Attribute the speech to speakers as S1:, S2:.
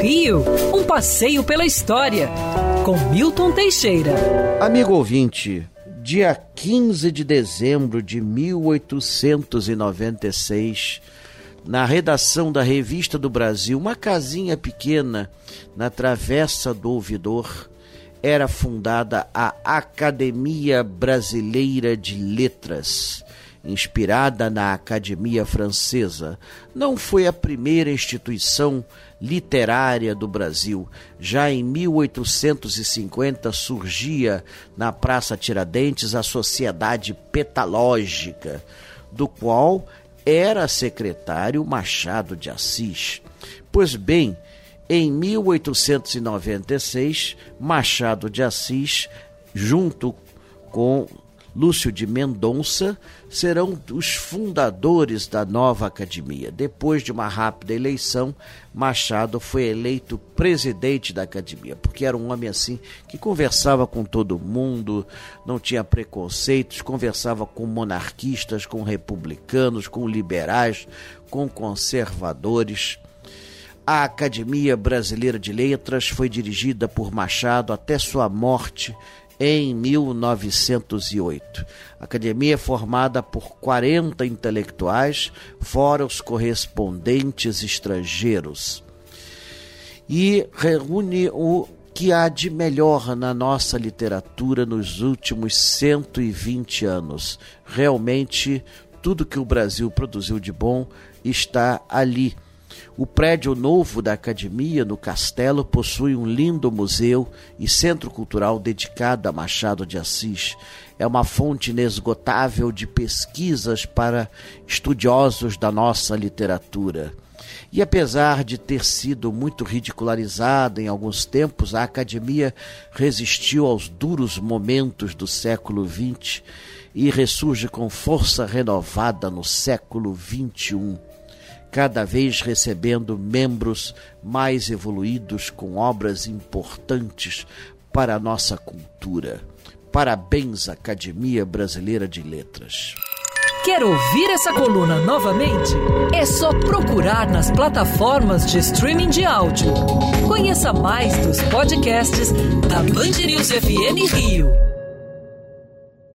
S1: Rio, um passeio pela história, com Milton Teixeira.
S2: Amigo ouvinte, dia 15 de dezembro de 1896, na redação da Revista do Brasil, uma casinha pequena na Travessa do Ouvidor, era fundada a Academia Brasileira de Letras inspirada na Academia Francesa, não foi a primeira instituição literária do Brasil. Já em 1850 surgia na Praça Tiradentes a Sociedade Petalógica, do qual era secretário Machado de Assis. Pois bem, em 1896, Machado de Assis, junto com Lúcio de Mendonça serão os fundadores da nova academia. Depois de uma rápida eleição, Machado foi eleito presidente da academia, porque era um homem assim que conversava com todo mundo, não tinha preconceitos, conversava com monarquistas, com republicanos, com liberais, com conservadores. A Academia Brasileira de Letras foi dirigida por Machado até sua morte em 1908. A academia é formada por 40 intelectuais, fora os correspondentes estrangeiros, e reúne o que há de melhor na nossa literatura nos últimos 120 anos. Realmente, tudo que o Brasil produziu de bom está ali o prédio novo da academia, no castelo, possui um lindo museu e centro cultural dedicado a Machado de Assis. É uma fonte inesgotável de pesquisas para estudiosos da nossa literatura. E apesar de ter sido muito ridicularizada em alguns tempos, a academia resistiu aos duros momentos do século XX e ressurge com força renovada no século XXI cada vez recebendo membros mais evoluídos com obras importantes para a nossa cultura. Parabéns, Academia Brasileira de Letras.
S1: Quer ouvir essa coluna novamente? É só procurar nas plataformas de streaming de áudio. Conheça mais dos podcasts da Band News FM Rio.